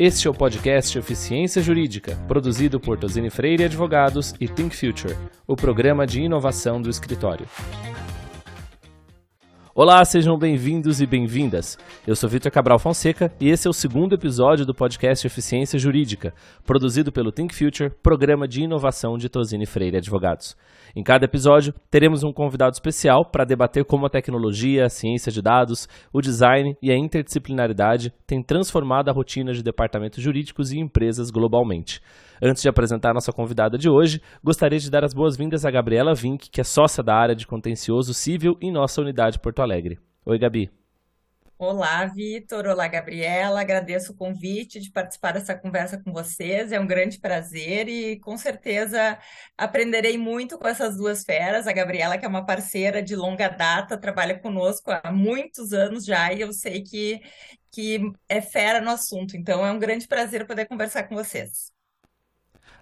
Este é o podcast Eficiência Jurídica, produzido por Tosini Freire Advogados e Think Future, o programa de inovação do escritório. Olá, sejam bem-vindos e bem-vindas. Eu sou Vitor Cabral Fonseca e esse é o segundo episódio do podcast Eficiência Jurídica, produzido pelo Think Future, programa de inovação de Tosini Freire Advogados. Em cada episódio, teremos um convidado especial para debater como a tecnologia, a ciência de dados, o design e a interdisciplinaridade têm transformado a rotina de departamentos jurídicos e empresas globalmente. Antes de apresentar a nossa convidada de hoje, gostaria de dar as boas-vindas a Gabriela Vink, que é sócia da área de contencioso civil em nossa unidade Porto Alegre. Oi, Gabi. Olá, Vitor. Olá, Gabriela. Agradeço o convite de participar dessa conversa com vocês. É um grande prazer e com certeza aprenderei muito com essas duas feras. A Gabriela, que é uma parceira de longa data, trabalha conosco há muitos anos já e eu sei que, que é fera no assunto. Então, é um grande prazer poder conversar com vocês.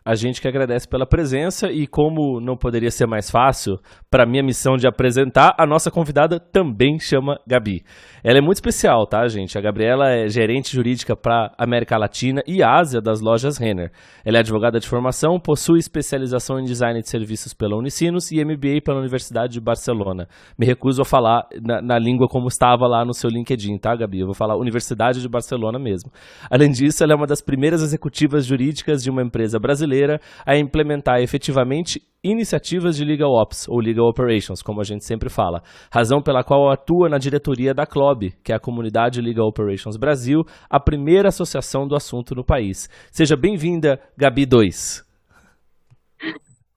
A gente que agradece pela presença e como não poderia ser mais fácil, para minha missão de apresentar, a nossa convidada também chama Gabi. Ela é muito especial, tá, gente? A Gabriela é gerente jurídica para América Latina e Ásia das lojas Renner. Ela é advogada de formação, possui especialização em design de serviços pela Unicinos e MBA pela Universidade de Barcelona. Me recuso a falar na, na língua como estava lá no seu LinkedIn, tá, Gabi? Eu vou falar Universidade de Barcelona mesmo. Além disso, ela é uma das primeiras executivas jurídicas de uma empresa brasileira brasileira a implementar efetivamente iniciativas de Legal Ops, ou Legal Operations, como a gente sempre fala, razão pela qual atua na diretoria da CLOB, que é a Comunidade Legal Operations Brasil, a primeira associação do assunto no país. Seja bem-vinda, Gabi 2.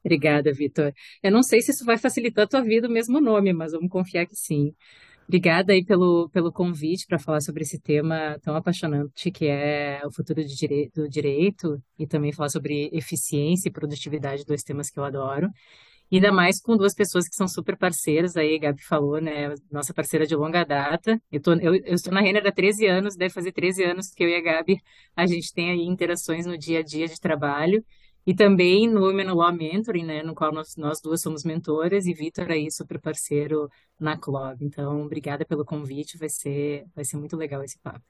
Obrigada, Vitor. Eu não sei se isso vai facilitar a tua vida o mesmo nome, mas vamos confiar que sim. Obrigada aí pelo, pelo convite para falar sobre esse tema tão apaixonante que é o futuro do, direi do direito e também falar sobre eficiência e produtividade, dois temas que eu adoro. Ainda mais com duas pessoas que são super parceiras, aí a Gabi falou, né? Nossa parceira de longa data. Eu, tô, eu, eu estou na Renner há 13 anos, deve fazer 13 anos que eu e a Gabi, a gente tem aí interações no dia a dia de trabalho. E também no Women Law Mentoring, né, no qual nós, nós duas somos mentoras, e Vitor aí super parceiro na Club. Então, obrigada pelo convite, vai ser, vai ser muito legal esse papo.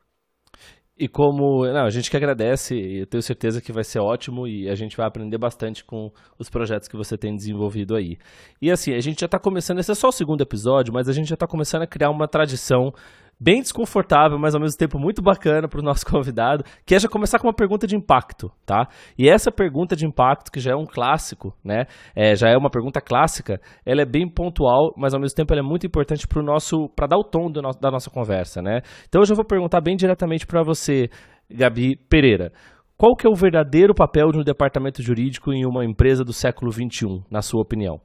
E como não, a gente que agradece, eu tenho certeza que vai ser ótimo e a gente vai aprender bastante com os projetos que você tem desenvolvido aí. E assim, a gente já está começando, esse é só o segundo episódio, mas a gente já está começando a criar uma tradição bem desconfortável, mas ao mesmo tempo muito bacana para o nosso convidado, que é já começar com uma pergunta de impacto, tá? E essa pergunta de impacto, que já é um clássico, né? É, já é uma pergunta clássica, ela é bem pontual, mas ao mesmo tempo ela é muito importante para o nosso, para dar o tom no, da nossa conversa, né? Então eu já vou perguntar bem diretamente para você, Gabi Pereira. Qual que é o verdadeiro papel de um departamento jurídico em uma empresa do século XXI, na sua opinião?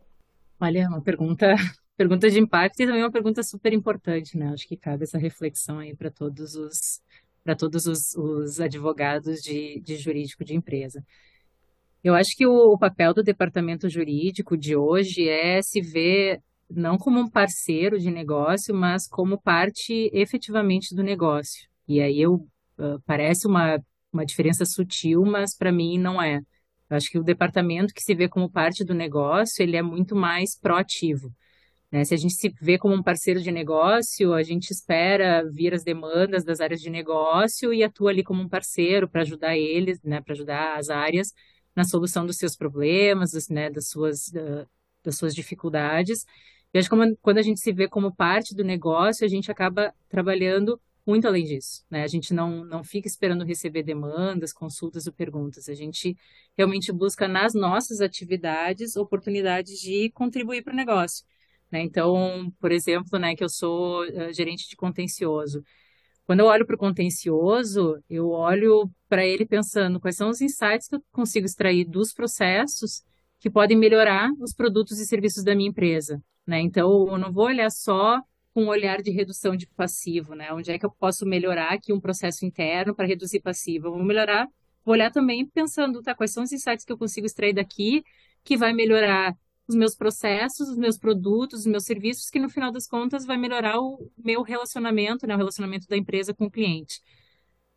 Olha, é uma pergunta pergunta de impacto e também uma pergunta super importante, né? Acho que cabe essa reflexão aí para todos os para todos os, os advogados de, de, jurídico de empresa. Eu acho que o, o, papel do departamento jurídico de hoje é se ver não como um parceiro de negócio, mas como parte efetivamente do negócio. E aí eu uh, parece uma, uma diferença sutil, mas para mim não é. Eu acho que o departamento que se vê como parte do negócio, ele é muito mais proativo. Né? Se a gente se vê como um parceiro de negócio, a gente espera vir as demandas das áreas de negócio e atua ali como um parceiro para ajudar eles, né, para ajudar as áreas na solução dos seus problemas, né, das suas, das suas dificuldades. E acho que quando a gente se vê como parte do negócio, a gente acaba trabalhando muito além disso, né? A gente não, não fica esperando receber demandas, consultas ou perguntas. A gente realmente busca nas nossas atividades oportunidades de contribuir para o negócio. Né? Então, por exemplo, né, que eu sou uh, gerente de contencioso. Quando eu olho para o contencioso, eu olho para ele pensando quais são os insights que eu consigo extrair dos processos que podem melhorar os produtos e serviços da minha empresa. Né? Então, eu não vou olhar só com um olhar de redução de passivo, né? Onde é que eu posso melhorar aqui um processo interno para reduzir passivo? Eu vou melhorar, vou olhar também pensando, tá, quais são os insights que eu consigo extrair daqui que vai melhorar os meus processos, os meus produtos, os meus serviços, que no final das contas vai melhorar o meu relacionamento, né, o relacionamento da empresa com o cliente.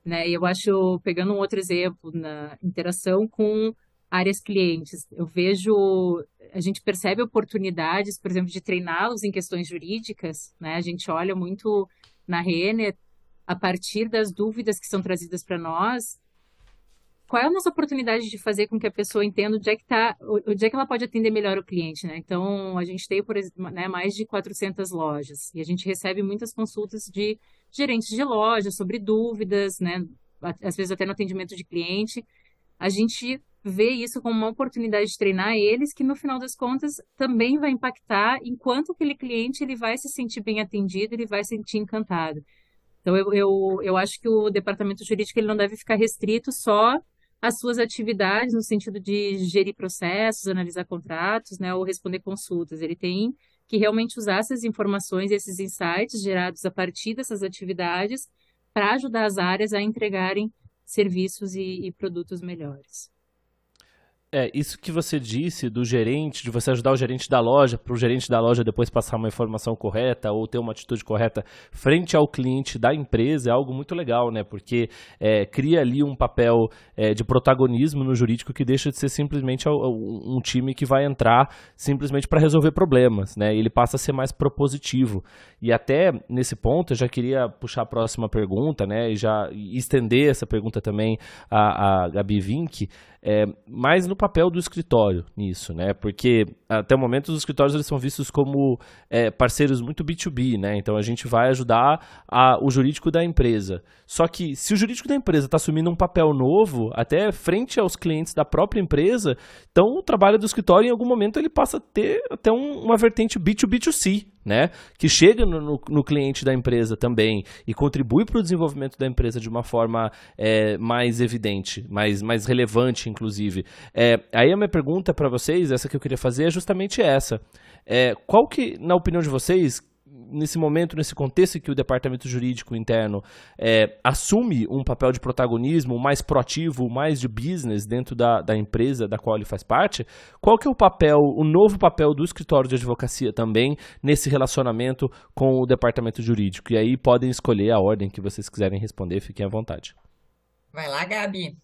Né? E eu acho, pegando um outro exemplo, na interação com áreas clientes, eu vejo, a gente percebe oportunidades, por exemplo, de treiná-los em questões jurídicas, né? A gente olha muito na Renner, a partir das dúvidas que são trazidas para nós, qual é a nossa oportunidade de fazer com que a pessoa entenda onde é que tá, onde é que ela pode atender melhor o cliente, né? Então, a gente tem, por exemplo, né, mais de 400 lojas e a gente recebe muitas consultas de gerentes de loja sobre dúvidas, né? Às vezes até no atendimento de cliente. A gente vê isso como uma oportunidade de treinar eles, que no final das contas também vai impactar enquanto aquele cliente ele vai se sentir bem atendido, ele vai se sentir encantado. Então, eu, eu, eu acho que o departamento jurídico ele não deve ficar restrito só às suas atividades, no sentido de gerir processos, analisar contratos, né, ou responder consultas. Ele tem que realmente usar essas informações, esses insights gerados a partir dessas atividades para ajudar as áreas a entregarem serviços e, e produtos melhores. É, isso que você disse do gerente, de você ajudar o gerente da loja, para o gerente da loja depois passar uma informação correta ou ter uma atitude correta frente ao cliente da empresa é algo muito legal, né? Porque é, cria ali um papel é, de protagonismo no jurídico que deixa de ser simplesmente um time que vai entrar simplesmente para resolver problemas, né? Ele passa a ser mais propositivo. E até nesse ponto eu já queria puxar a próxima pergunta, né? E já estender essa pergunta também a, a Gabi Vink é, mais no papel do escritório nisso, né? Porque até o momento os escritórios eles são vistos como é, parceiros muito B2B, né? Então a gente vai ajudar a, o jurídico da empresa. Só que se o jurídico da empresa está assumindo um papel novo, até frente aos clientes da própria empresa, então o trabalho do escritório em algum momento ele passa a ter até um, uma vertente B2B2C, né? Que chega no, no, no, cliente da empresa também e contribui para o desenvolvimento da empresa de uma forma é, mais evidente, mais, mais relevante, inclusive. É, aí a minha pergunta para vocês, essa que eu queria fazer, é justamente essa. É, qual que, na opinião de vocês, nesse momento, nesse contexto em que o departamento jurídico interno é, assume um papel de protagonismo mais proativo, mais de business dentro da, da empresa da qual ele faz parte, qual que é o papel, o novo papel do escritório de advocacia também nesse relacionamento com o departamento jurídico? E aí podem escolher a ordem que vocês quiserem responder, fiquem à vontade. Vai lá, Gabi.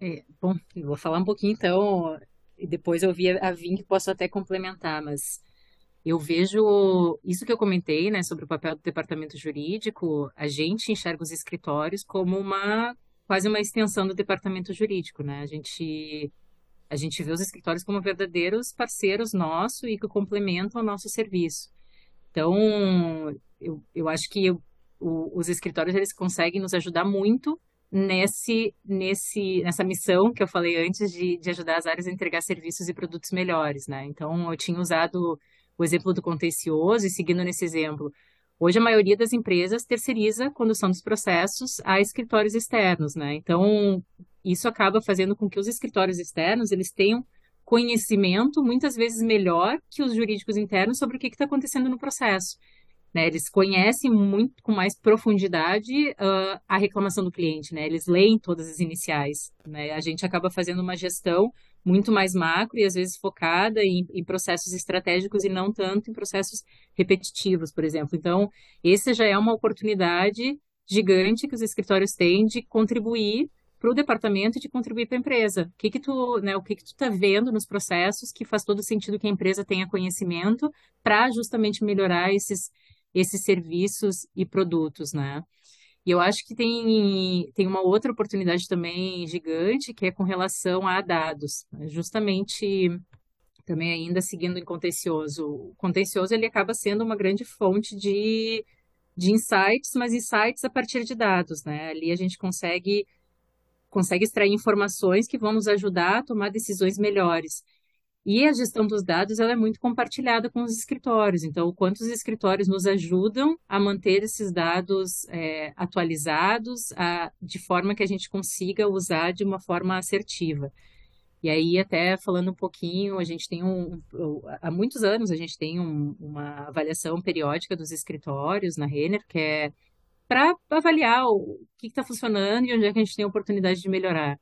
É, bom, eu vou falar um pouquinho então, e depois eu vi a Vim que posso até complementar, mas eu vejo isso que eu comentei, né, sobre o papel do departamento jurídico, a gente enxerga os escritórios como uma quase uma extensão do departamento jurídico, né? A gente a gente vê os escritórios como verdadeiros parceiros nossos e que complementam o nosso serviço. Então, eu, eu acho que o, os escritórios eles conseguem nos ajudar muito nesse, nesse, nessa missão que eu falei antes de, de ajudar as áreas a entregar serviços e produtos melhores, né? Então, eu tinha usado o exemplo do contencioso, e seguindo nesse exemplo, hoje a maioria das empresas terceiriza a condução dos processos a escritórios externos, né? Então, isso acaba fazendo com que os escritórios externos, eles tenham conhecimento muitas vezes melhor que os jurídicos internos sobre o que está acontecendo no processo. Né? Eles conhecem muito com mais profundidade uh, a reclamação do cliente, né? Eles leem todas as iniciais, né? A gente acaba fazendo uma gestão muito mais macro e às vezes focada em, em, processos estratégicos e não tanto em processos repetitivos, por exemplo. Então, esse já é uma oportunidade gigante que os escritórios têm de contribuir para o departamento e de contribuir para a empresa. O que que tu, né, o que que tu está vendo nos processos que faz todo sentido que a empresa tenha conhecimento para justamente melhorar esses esses serviços e produtos, né? E eu acho que tem, tem uma outra oportunidade também gigante, que é com relação a dados. Né? Justamente, também ainda seguindo em contencioso. O contencioso, ele acaba sendo uma grande fonte de, de insights, mas insights a partir de dados, né? Ali a gente consegue, consegue extrair informações que vão nos ajudar a tomar decisões melhores. E a gestão dos dados ela é muito compartilhada com os escritórios. Então, quantos escritórios nos ajudam a manter esses dados é, atualizados a, de forma que a gente consiga usar de uma forma assertiva. E aí, até falando um pouquinho, a gente tem um. Há muitos anos a gente tem um, uma avaliação periódica dos escritórios na Renner, que é para avaliar o que está funcionando e onde é que a gente tem oportunidade de melhorar.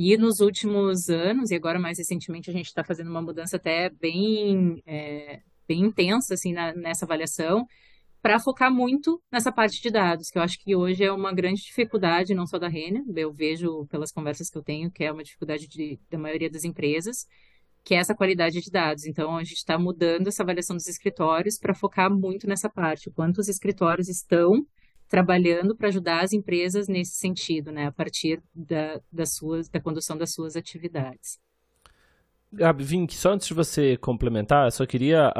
E nos últimos anos, e agora mais recentemente, a gente está fazendo uma mudança até bem, é, bem intensa assim, na, nessa avaliação, para focar muito nessa parte de dados, que eu acho que hoje é uma grande dificuldade, não só da Renner, eu vejo pelas conversas que eu tenho, que é uma dificuldade de, da maioria das empresas, que é essa qualidade de dados. Então, a gente está mudando essa avaliação dos escritórios para focar muito nessa parte, o quanto os escritórios estão trabalhando para ajudar as empresas nesse sentido, né, a partir da, das suas, da condução das suas atividades. Gabi, Vink, só antes de você complementar, só queria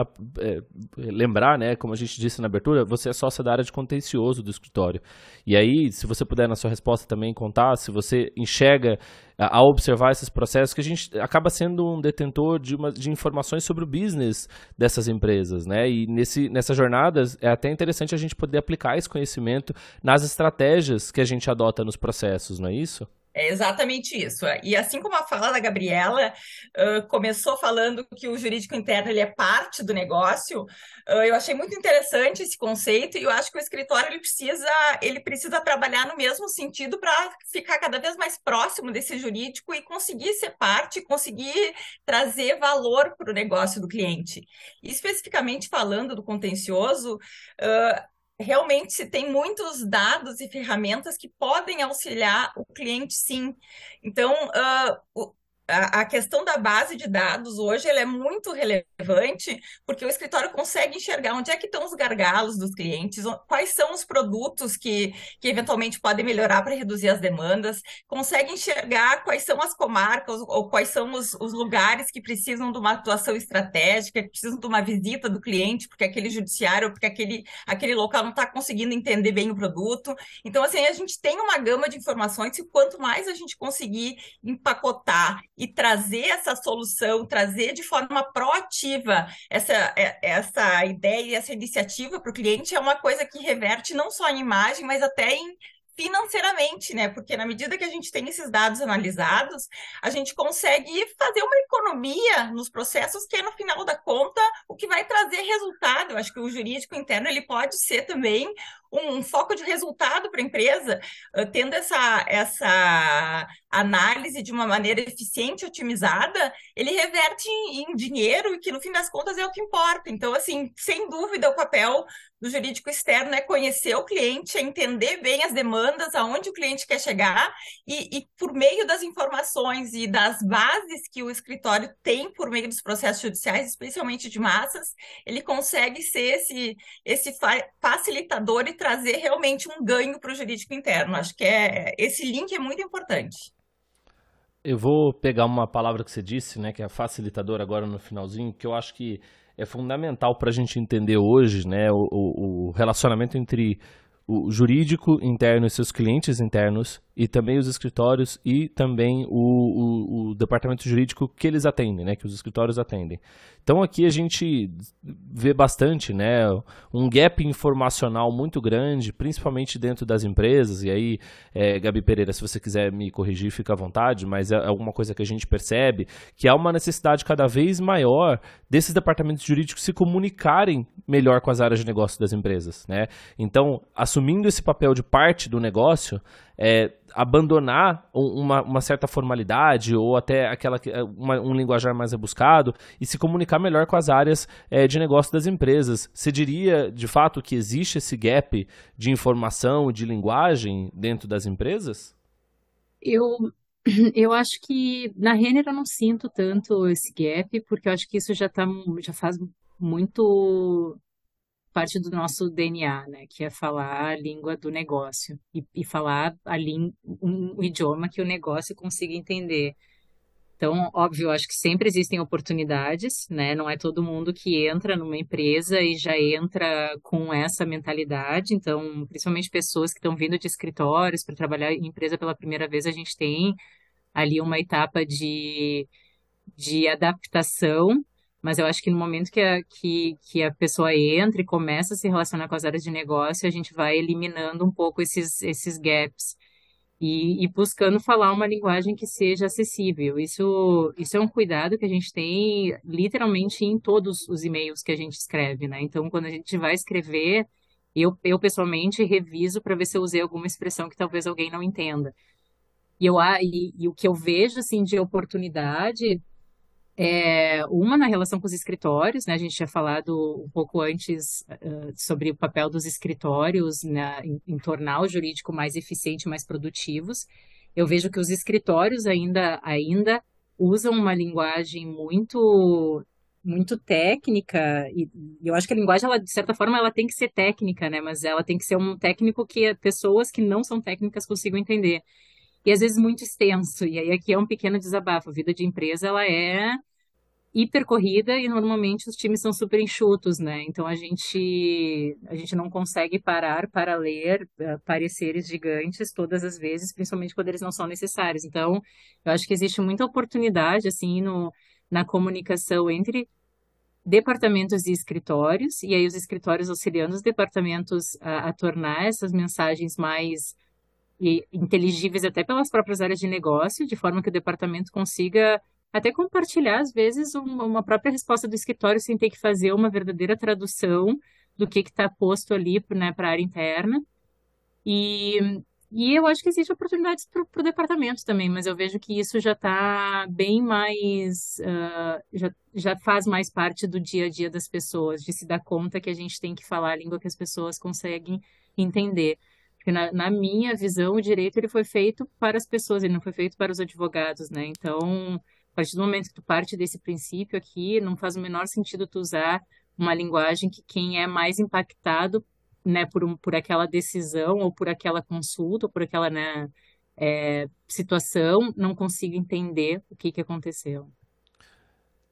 é, lembrar, né, como a gente disse na abertura, você é sócia da área de contencioso do escritório. E aí, se você puder na sua resposta também contar, se você enxerga ao observar esses processos, que a gente acaba sendo um detentor de, uma, de informações sobre o business dessas empresas, né? E nesse, nessa jornada é até interessante a gente poder aplicar esse conhecimento nas estratégias que a gente adota nos processos, não é isso? É exatamente isso. E assim como a fala da Gabriela uh, começou falando que o jurídico interno ele é parte do negócio, uh, eu achei muito interessante esse conceito e eu acho que o escritório ele precisa, ele precisa trabalhar no mesmo sentido para ficar cada vez mais próximo desse jurídico e conseguir ser parte, conseguir trazer valor para o negócio do cliente. E, especificamente falando do contencioso, uh, realmente se tem muitos dados e ferramentas que podem auxiliar o cliente, sim. Então, uh, a, questão da base de dados hoje ela é muito relevante porque o escritório consegue enxergar onde é que estão os gargalos dos clientes, quais são os produtos que, que eventualmente podem melhorar para reduzir as demandas, consegue enxergar quais são as comarcas ou quais são os, os lugares que precisam de uma atuação estratégica, que precisam de uma visita do cliente, porque aquele judiciário, porque aquele, aquele local não está conseguindo entender bem o produto. Então, assim, a gente tem uma gama de informações e quanto mais a gente conseguir empacotar e trazer essa solução, trazer de forma proativa essa, é, essa ideia, essa iniciativa para o cliente é uma coisa que reverte não só em imagem, mas até em financeiramente, né? Porque na medida que a gente tem esses dados analisados, a gente consegue fazer uma economia nos processos que é no final da conta o que vai trazer resultado. Eu acho que o jurídico interno ele pode ser também um, foco de resultado para a empresa, tendo essa, essa análise de uma maneira eficiente, otimizada, ele reverte em, em, dinheiro e que no fim das contas é o que importa. Então, assim, sem dúvida, o papel do jurídico externo é conhecer o cliente, é entender bem as demandas, aonde o cliente quer chegar e, e por meio das informações e das bases que o escritório tem por meio dos processos judiciais, especialmente de massas, ele consegue ser esse, esse facilitador e trazer realmente um ganho para o jurídico interno. Acho que é, esse link é muito importante. Eu vou pegar uma palavra que você disse, né, que é facilitador agora no finalzinho, que eu acho que é fundamental para a gente entender hoje, né, o, o relacionamento entre o jurídico interno e seus clientes internos e também os escritórios e também o, o, o, departamento jurídico que eles atendem, né, que os escritórios atendem. Então aqui a gente vê bastante, né, um gap informacional muito grande, principalmente dentro das empresas. E aí, é, Gabi Pereira, se você quiser me corrigir, fica à vontade, mas é alguma coisa que a gente percebe que há uma necessidade cada vez maior desses departamentos jurídicos se comunicarem melhor com as áreas de negócio das empresas, né? Então, assumindo esse papel de parte do negócio, é, abandonar uma, uma, certa formalidade ou até aquela uma, um linguajar mais rebuscado e se comunicar melhor com as áreas é, de negócio das empresas. Você diria, de fato, que existe esse gap de informação, de linguagem dentro das empresas? Eu, eu acho que na Renner eu não sinto tanto esse gap, porque eu acho que isso já, tá, já faz muito parte do nosso DNA, né? Que é falar a língua do negócio e, e falar a um, um idioma que o negócio consiga entender. Então, óbvio, acho que sempre existem oportunidades, né? Não é todo mundo que entra numa empresa e já entra com essa mentalidade. Então, principalmente pessoas que estão vindo de escritórios para trabalhar em empresa pela primeira vez, a gente tem ali uma etapa de, de adaptação mas eu acho que no momento que a, que, que a pessoa entra e começa a se relacionar com as áreas de negócio, a gente vai eliminando um pouco esses, esses gaps e, e buscando falar uma linguagem que seja acessível. Isso, isso é um cuidado que a gente tem literalmente em todos os e-mails que a gente escreve, né? Então, quando a gente vai escrever, eu, eu pessoalmente reviso para ver se eu usei alguma expressão que talvez alguém não entenda. E, eu, e, e o que eu vejo assim de oportunidade é, uma na relação com os escritórios, né? A gente tinha falado um pouco antes uh, sobre o papel dos escritórios em, em, tornar o jurídico mais eficiente, mais produtivos. Eu vejo que os escritórios ainda, ainda usam uma linguagem muito muito técnica e, eu acho que a linguagem ela de certa forma ela tem que ser técnica né mas ela tem que ser um técnico que pessoas que não são técnicas consigam entender e às vezes muito extenso. E aí aqui é um pequeno desabafo. A vida de empresa ela é hiper corrida e normalmente os times são super enxutos né? Então a gente a gente não consegue parar para ler uh, pareceres gigantes todas as vezes principalmente quando eles não são necessários. Então eu acho que existe muita oportunidade assim no na comunicação entre departamentos e escritórios, e aí os escritórios auxiliando os departamentos a, a tornar essas mensagens mais e, inteligíveis até pelas próprias áreas de negócio, de forma que o departamento consiga até compartilhar, às vezes, uma, própria resposta do escritório sem ter que fazer uma verdadeira tradução do que está posto ali né, para a área interna. E, e eu acho que existe oportunidades para o departamento também, mas eu vejo que isso já está bem mais, uh, já, já faz mais parte do dia a dia das pessoas, de se dar conta que a gente tem que falar a língua que as pessoas conseguem entender. Porque na, na minha visão, o direito ele foi feito para as pessoas, ele não foi feito para os advogados, né? Então, a partir do momento que tu parte desse princípio aqui, não faz o menor sentido tu usar uma linguagem que quem é mais impactado né, por, um, por aquela decisão ou por aquela consulta ou por aquela né, é, situação não consiga entender o que, que aconteceu.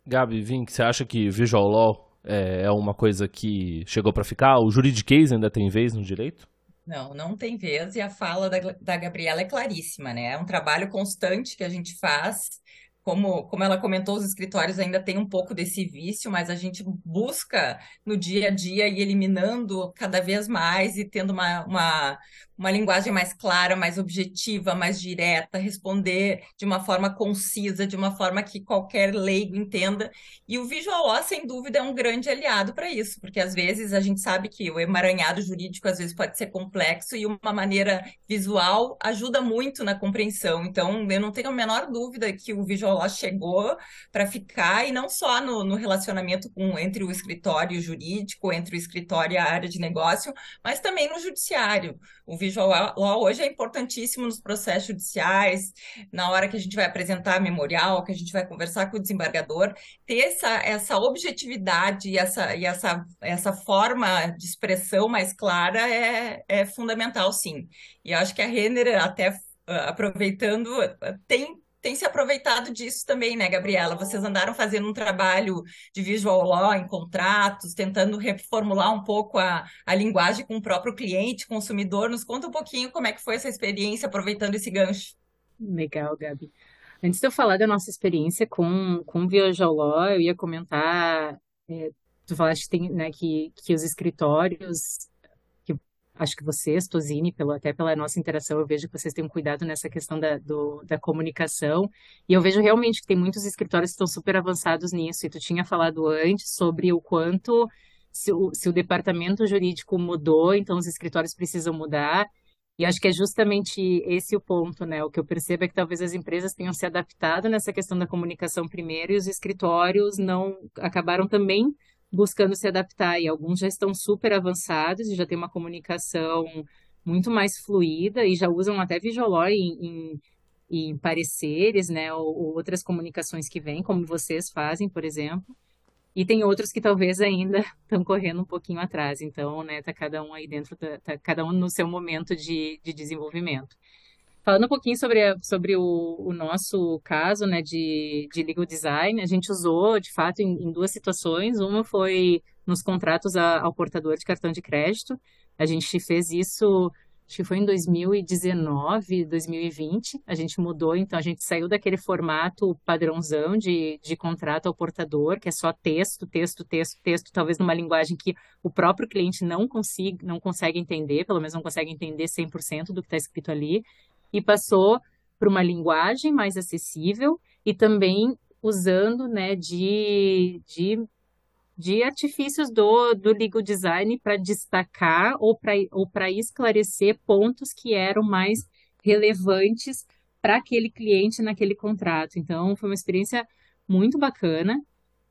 Gabi, Vink, você acha que visual law é, é uma coisa que chegou para ficar? O juridiquês ainda tem vez no direito? Não, não tem vez, e a fala da, da Gabriela é claríssima, né? É um trabalho constante que a gente faz como, como ela comentou, os escritórios ainda têm um pouco desse vício, mas a gente busca no dia a dia ir eliminando cada vez mais e tendo uma, uma, uma linguagem mais clara, mais objetiva, mais direta, responder de uma forma concisa, de uma forma que qualquer leigo entenda. E o Visual sem dúvida, é um grande aliado para isso, porque às vezes a gente sabe que o emaranhado jurídico às vezes pode ser complexo e uma maneira visual ajuda muito na compreensão. Então, eu não tenho a menor dúvida que o Visual chegou para ficar, e não só no, no relacionamento com, entre o escritório jurídico, entre o escritório e a área de negócio, mas também no judiciário. O visual law hoje é importantíssimo nos processos judiciais, na hora que a gente vai apresentar memorial, que a gente vai conversar com o desembargador, ter essa, essa objetividade e essa, e essa, essa forma de expressão mais clara é, é fundamental, sim. E eu acho que a Renner, até uh, aproveitando, tem tem se aproveitado disso também, né, Gabriela? Vocês andaram fazendo um trabalho de visual law em contratos, tentando reformular um pouco a, a linguagem com o próprio cliente, consumidor. Nos conta um pouquinho como é que foi essa experiência, aproveitando esse gancho. Legal, Gabi. Antes de eu falar da nossa experiência com, com Visual Law, eu ia comentar, é, tu falaste tem, né, que, que os escritórios acho que vocês, Tosini, pelo, até pela nossa interação, eu vejo que vocês têm um cuidado nessa questão da, do, da comunicação. E eu vejo realmente que tem muitos escritórios que estão super avançados nisso. E tu tinha falado antes sobre o quanto, se o, se o departamento jurídico mudou, então os escritórios precisam mudar. E acho que é justamente esse o ponto, né? O que eu percebo é que talvez as empresas tenham se adaptado nessa questão da comunicação primeiro e os escritórios não acabaram também buscando se adaptar. E alguns já estão super avançados e já tem uma comunicação muito mais fluida e já usam até Visualor em, em, em pareceres, né? Ou, ou, outras comunicações que vêm, como vocês fazem, por exemplo. E tem outros que talvez ainda estão correndo um pouquinho atrás. Então, né, tá cada um aí dentro, tá, tá cada um no seu momento de, de desenvolvimento. Falando um pouquinho sobre, a, sobre o, o, nosso caso né, de, de legal design, a gente usou, de fato, em, em duas situações. Uma foi nos contratos a, ao portador de cartão de crédito. A gente fez isso, acho que foi em 2019, 2020. A gente mudou, então a gente saiu daquele formato padrãozão de, de contrato ao portador, que é só texto, texto, texto, texto, talvez numa linguagem que o próprio cliente não, consiga, não consegue entender, pelo menos não consegue entender 100% do que está escrito ali e passou para uma linguagem mais acessível e também usando né, de, de, de artifícios do, do legal design para destacar ou para ou esclarecer pontos que eram mais relevantes para aquele cliente naquele contrato. Então, foi uma experiência muito bacana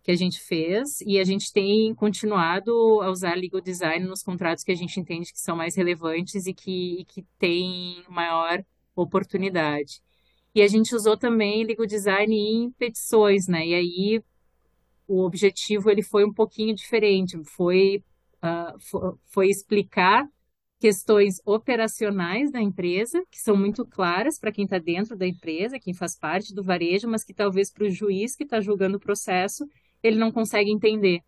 que a gente fez e a gente tem continuado a usar legal design nos contratos que a gente entende que são mais relevantes e que, e que têm maior oportunidade. E a gente usou também legal design em petições, né? E aí o objetivo ele foi um pouquinho diferente, foi, uh, foi explicar questões operacionais da empresa, que são muito claras para quem está dentro da empresa, quem faz parte do varejo, mas que talvez para o juiz que está julgando o processo, ele não consegue entender.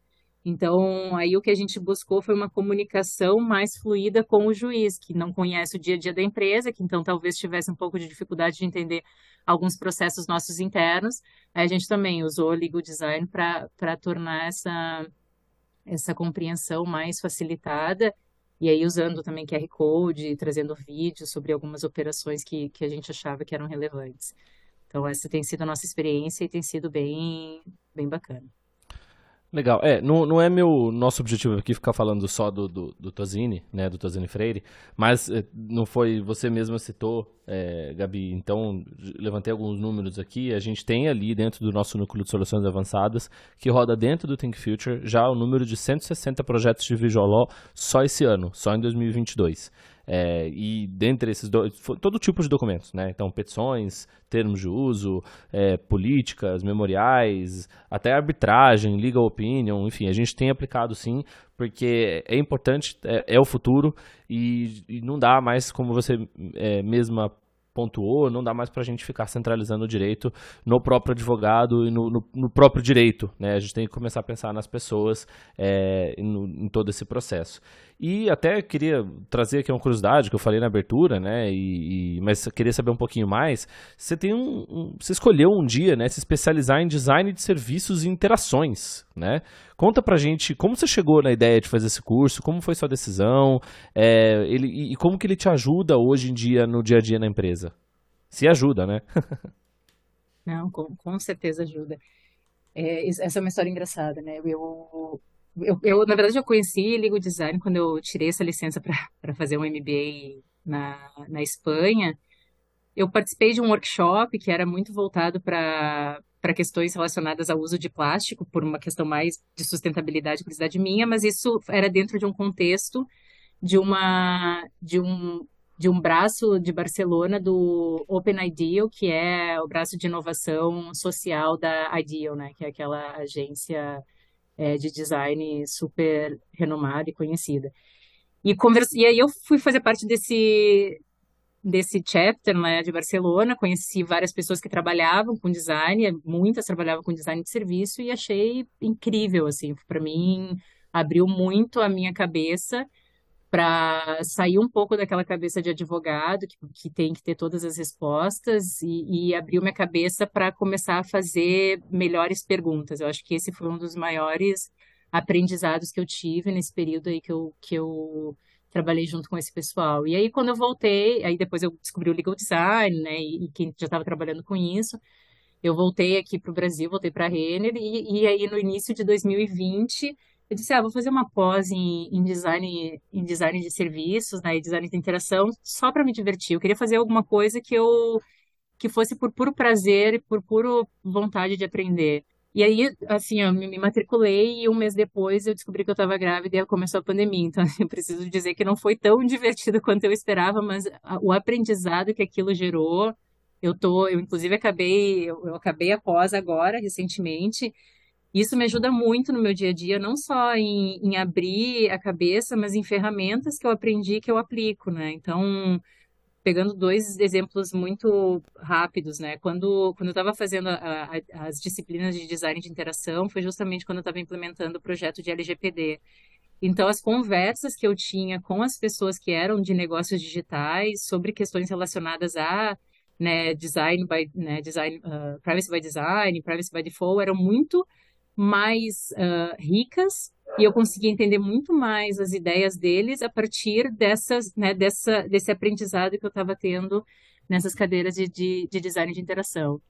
Então, aí o que a gente buscou foi uma comunicação mais fluida com o juiz, que não conhece o dia a dia da empresa, que então talvez tivesse um pouco de dificuldade de entender alguns processos nossos internos. Aí a gente também usou o legal design para tornar essa, essa compreensão mais facilitada, e aí usando também QR Code, trazendo vídeos sobre algumas operações que, que a gente achava que eram relevantes. Então, essa tem sido a nossa experiência e tem sido bem, bem bacana. Legal. É, não, não é meu nosso objetivo aqui ficar falando só do, do, do Tozini, né, do Tozini Freire, mas é, não foi, você mesma citou, é, Gabi, então levantei alguns números aqui, a gente tem ali dentro do nosso núcleo de soluções avançadas, que roda dentro do Think Future, já o número de 160 projetos de Visual Law só esse ano, só em 2022. É, e dentre esses dois, todo tipo de documentos, né? Então, petições, termos de uso, é, políticas, memoriais, até arbitragem, legal opinion, enfim, a gente tem aplicado sim, porque é importante, é, é o futuro e, e, não dá mais, como você é, mesma pontuou, não dá mais para a gente ficar centralizando o direito no próprio advogado e no, no, no, próprio direito. Né? A gente tem que começar a pensar nas pessoas é, em todo esse processo. E até queria trazer aqui uma curiosidade que eu falei na abertura, né? E, e mas queria saber um pouquinho mais. Você tem um, um, você escolheu um dia, né, se especializar em design de serviços e interações, né? Conta pra gente como você chegou na ideia de fazer esse curso, como foi sua decisão, é, ele, e, e como que ele te ajuda hoje em dia no dia a dia na empresa. Se ajuda, né? Não, com, com certeza ajuda. É, essa é uma história engraçada, né? Eu, eu, eu, na verdade, eu conheci Legal Design quando eu tirei essa licença para fazer um MBA na, na Espanha. Eu participei de um workshop que era muito voltado para questões relacionadas ao uso de plástico, por uma questão mais de sustentabilidade e curiosidade minha, mas isso era dentro de um contexto de uma de um de um braço de Barcelona do Open Ideal, que é o braço de inovação social da Ideal, né, que é aquela agência é, de design super renomada e conhecida. E, conversa... e aí eu fui fazer parte desse, desse chapter né, de Barcelona, conheci várias pessoas que trabalhavam com design, muitas trabalhavam com design de serviço e achei incrível, assim, para mim abriu muito a minha cabeça para sair um pouco daquela cabeça de advogado que, que tem que ter todas as respostas e, e abriu minha cabeça para começar a fazer melhores perguntas. Eu acho que esse foi um dos maiores aprendizados que eu tive nesse período aí que eu, que eu trabalhei junto com esse pessoal. E aí, quando eu voltei, aí depois eu descobri o legal design, né, e, e quem já estava trabalhando com isso, eu voltei aqui para o Brasil, voltei para a Renner, e, e aí no início de 2020 eu disse, ah, vou fazer uma pós em, em design, em design de serviços, né, e design de interação, só para me divertir. Eu queria fazer alguma coisa que eu que fosse por puro prazer e por puro vontade de aprender. E aí, assim, eu me matriculei e um mês depois eu descobri que eu estava grávida e começou a pandemia. Então, eu preciso dizer que não foi tão divertido quanto eu esperava, mas o aprendizado que aquilo gerou, eu tô, eu inclusive acabei, eu, eu acabei a pós agora, recentemente, isso me ajuda muito no meu dia a dia, não só em, em abrir a cabeça, mas em ferramentas que eu aprendi que eu aplico, né? Então, pegando dois exemplos muito rápidos, né? Quando, quando eu estava fazendo a, a, as disciplinas de design de interação, foi justamente quando eu estava implementando o projeto de LGPD. Então, as conversas que eu tinha com as pessoas que eram de negócios digitais sobre questões relacionadas a né, design by né, design, uh, privacy by design, privacy by default, eram muito mais uh, ricas e eu consegui entender muito mais as ideias deles a partir dessas, né, dessa, desse aprendizado que eu estava tendo nessas cadeiras de, de, de, design de interação.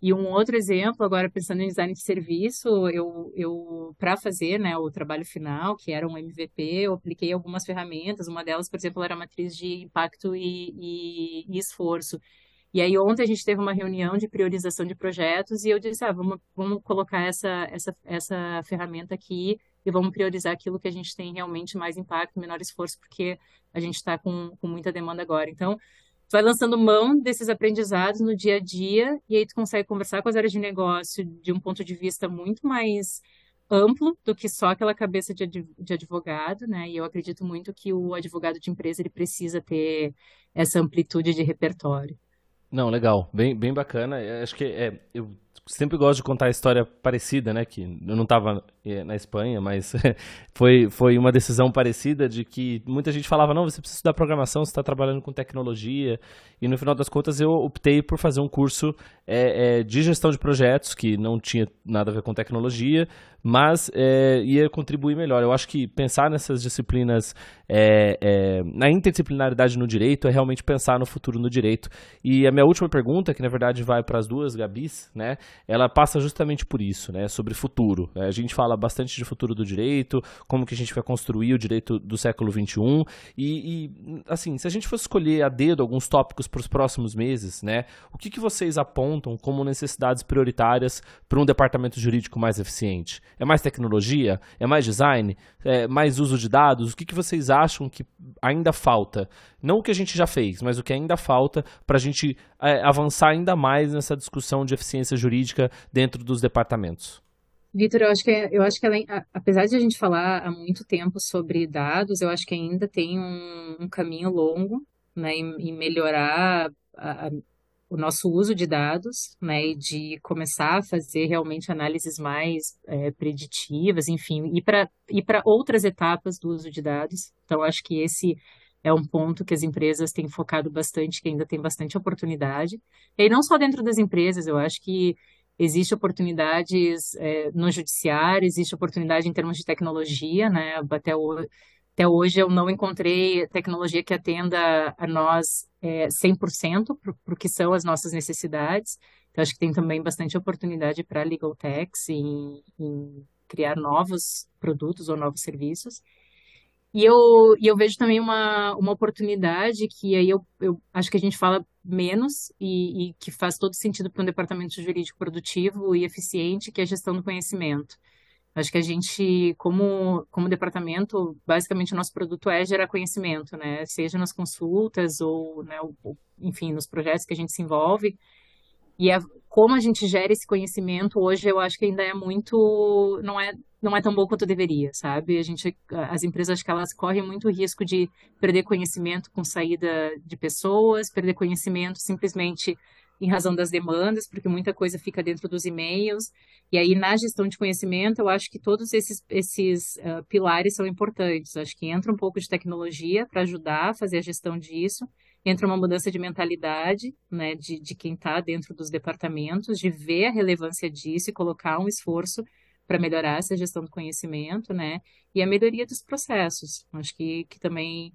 E um outro exemplo, agora pensando em design de serviço, eu, eu para fazer né, o trabalho final, que era um MVP, eu apliquei algumas ferramentas. Uma delas, por exemplo, era a matriz de impacto e, e, e esforço. E aí ontem a gente teve uma reunião de priorização de projetos e eu disse, ah, vamos, vamos colocar essa, essa, essa ferramenta aqui e vamos priorizar aquilo que a gente tem realmente mais impacto, menor esforço, porque a gente está com, com muita demanda agora. Então, tu vai lançando mão desses aprendizados no dia a dia e aí tu consegue conversar com as áreas de negócio de um ponto de vista muito mais amplo do que só aquela cabeça de, advogado, né? E eu acredito muito que o advogado de empresa ele precisa ter essa amplitude de repertório. Não, legal, bem, bem bacana. Acho que é, eu sempre gosto de contar a história parecida, né? Que eu não estava eh, na Espanha, mas foi, foi uma decisão parecida de que muita gente falava, não, você precisa estudar programação, você está trabalhando com tecnologia. E no final das contas eu optei por fazer um curso é, é, de gestão de projetos, que não tinha nada a ver com tecnologia, mas é, ia contribuir melhor. Eu acho que pensar nessas disciplinas, na interdisciplinaridade no direito, é realmente pensar no futuro no direito. E a minha última pergunta, que na verdade vai para as duas Gabis, né, ela passa justamente por isso, né, sobre futuro. É, a gente fala bastante de futuro do direito, como que a gente vai construir o direito do século XXI, e, e assim, se a gente fosse escolher a dedo alguns tópicos para os próximos meses, né, o que, que vocês apontam como necessidades prioritárias para um departamento jurídico mais eficiente? É mais tecnologia? É mais design? É mais uso de dados? O que, que vocês acham que ainda falta? Não o que a gente já fez, mas o que ainda falta para a gente é, avançar ainda mais nessa discussão de eficiência jurídica dentro dos departamentos. Vitor, eu acho que eu acho que apesar de a gente falar há muito tempo sobre dados, eu acho que ainda tem um, um caminho longo, né, em, em melhorar a, a, o nosso uso de dados, né, e de começar a fazer realmente análises mais é, preditivas, enfim, e para e para outras etapas do uso de dados. Então, acho que esse é um ponto que as empresas têm focado bastante, que ainda tem bastante oportunidade. E não só dentro das empresas, eu acho que existe oportunidades é, no judiciário, existe oportunidade em termos de tecnologia, né? Até o, até hoje eu não encontrei tecnologia que atenda a nós é, 100% para o que são as nossas necessidades. Então, acho que tem também bastante oportunidade para Legal Techs em, em criar novos produtos ou novos serviços. E eu, e eu vejo também uma, uma oportunidade que aí eu, eu acho que a gente fala menos e, e que faz todo sentido para um departamento jurídico produtivo e eficiente, que é a gestão do conhecimento. Acho que a gente, como, como departamento, basicamente o nosso produto é gerar conhecimento, né? Seja nas consultas ou, né, enfim, nos projetos que a gente se envolve. E é, como a gente gera esse conhecimento hoje, eu acho que ainda é muito, não é, não é tão bom quanto deveria, sabe? A gente, as empresas, acho que elas correm muito risco de perder conhecimento com saída de pessoas, perder conhecimento simplesmente em razão das demandas, porque muita coisa fica dentro dos e-mails. E aí, na gestão de conhecimento, eu acho que todos esses, esses uh, pilares são importantes. acho que entra um pouco de tecnologia para ajudar a fazer a gestão disso, entra uma mudança de mentalidade, né, de, de quem está dentro dos departamentos, de ver a relevância disso e colocar um esforço para melhorar essa gestão do conhecimento, né, e a melhoria dos processos. Acho que, que também,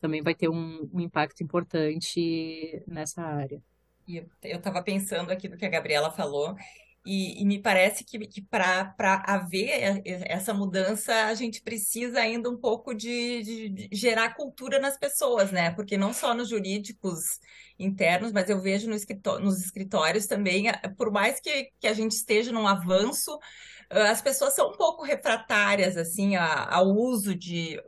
também vai ter um, um impacto importante nessa área. E eu estava pensando aqui do que a Gabriela falou, e, e me parece que, que para haver essa mudança, a gente precisa ainda um pouco de, de, de, gerar cultura nas pessoas, né? Porque não só nos jurídicos internos, mas eu vejo no nos escritórios também, por mais que, que a gente esteja num avanço, as pessoas são um pouco refratárias assim ao uso de,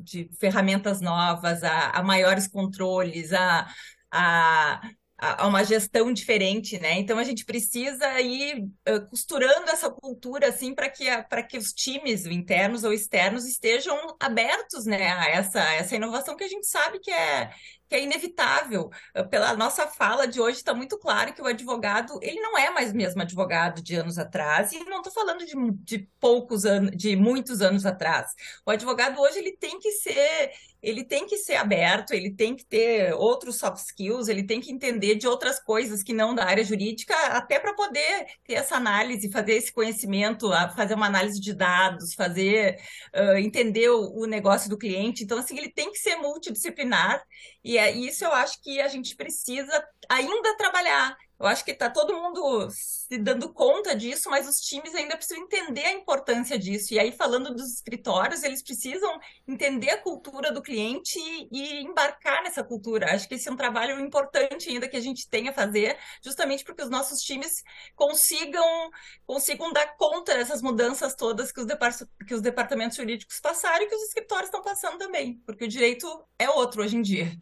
de ferramentas novas, a, a maiores controles, a, a a, uma gestão diferente, né? Então a gente precisa ir costurando essa cultura assim para que para que os times internos ou externos estejam abertos, né, a essa essa inovação que a gente sabe que é que é inevitável. Pela nossa fala de hoje, está muito claro que o advogado, ele não é mais mesmo advogado de anos atrás, e não estou falando de, de poucos anos, de muitos anos atrás. O advogado hoje, ele tem que ser ele tem que ser aberto, ele tem que ter outros soft skills, ele tem que entender de outras coisas que não da área jurídica, até para poder ter essa análise, fazer esse conhecimento, fazer uma análise de dados, fazer uh, entender o, o, negócio do cliente. Então, assim, ele tem que ser multidisciplinar, e é isso eu acho que a gente precisa ainda trabalhar. Eu acho que está todo mundo se dando conta disso, mas os times ainda precisam entender a importância disso. E aí, falando dos escritórios, eles precisam entender a cultura do cliente e, embarcar nessa cultura. Acho que esse é um trabalho importante ainda que a gente tenha a fazer, justamente porque os nossos times consigam, consigam dar conta dessas mudanças todas que os, que os departamentos jurídicos passaram e que os escritórios estão passando também, porque o direito é outro hoje em dia.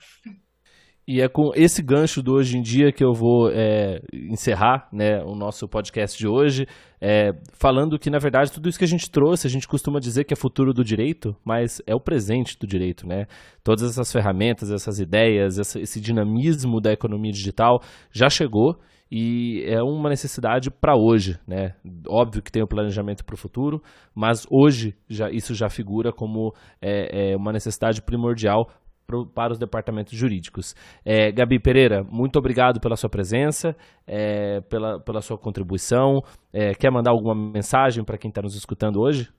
E é com esse gancho do hoje em dia que eu vou é, encerrar né, o nosso podcast de hoje, é, falando que, na verdade, tudo isso que a gente trouxe, a gente costuma dizer que é futuro do direito, mas é o presente do direito. Né? Todas essas ferramentas, essas ideias, essa, esse dinamismo da economia digital já chegou e é uma necessidade para hoje, né? Óbvio que tem o planejamento para o futuro, mas hoje já, isso já figura como é, é uma necessidade primordial pro, para os departamentos jurídicos. É, Gabi Pereira, muito obrigado pela sua presença, é, pela, pela sua contribuição. É, quer mandar alguma mensagem para quem está nos escutando hoje?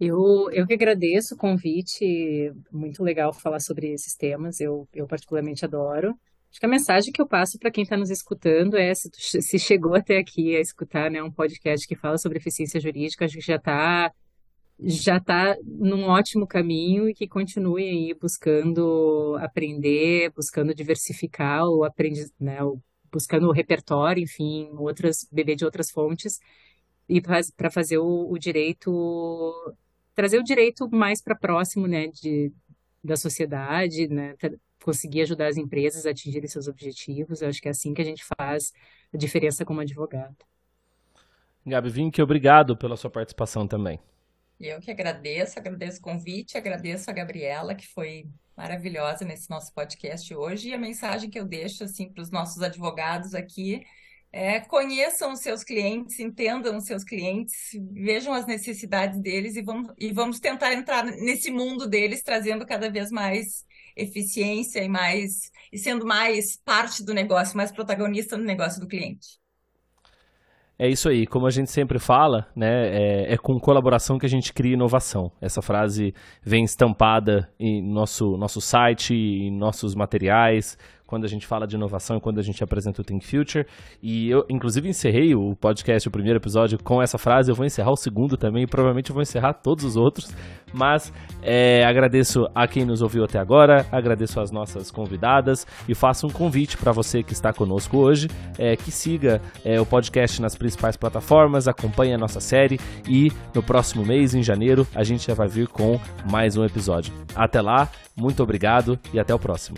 Eu, eu que agradeço o convite, muito legal falar sobre esses temas, eu, eu particularmente adoro. Acho que a mensagem que eu passo para quem está nos escutando é, se, se, chegou até aqui a escutar né, um podcast que fala sobre eficiência jurídica, acho que já está já está num ótimo caminho e que continue aí buscando aprender, buscando diversificar o aprendiz, né, buscando o repertório, enfim, outras beber de outras fontes e para fazer o, o, direito trazer o direito mais para próximo, né, de, da sociedade, né, conseguir ajudar as empresas a atingirem seus objetivos. Eu acho que é assim que a gente faz a diferença como advogado. Gabi Vink, obrigado pela sua participação também. Eu que agradeço, agradeço o convite, agradeço a Gabriela, que foi maravilhosa nesse nosso podcast hoje. E a mensagem que eu deixo assim para os nossos advogados aqui é conheçam os seus clientes, entendam os seus clientes, vejam as necessidades deles e vamos, e vamos tentar entrar nesse mundo deles, trazendo cada vez mais eficiência e mais e sendo mais parte do negócio, mais protagonista no negócio do cliente. É isso aí, como a gente sempre fala, né, é, é, com colaboração que a gente cria inovação. Essa frase vem estampada em nosso, nosso site, em nossos materiais, quando a gente fala de inovação e quando a gente apresenta o Think Future. E eu, inclusive, encerrei o podcast, o primeiro episódio, com essa frase. Eu vou encerrar o segundo também, e provavelmente vou encerrar todos os outros. Mas é, agradeço a quem nos ouviu até agora, agradeço às nossas convidadas e faço um convite para você que está conosco hoje, é, que siga é, o podcast nas principais plataformas, acompanhe a nossa série e no próximo mês, em janeiro, a gente já vai vir com mais um episódio. Até lá, muito obrigado e até o próximo.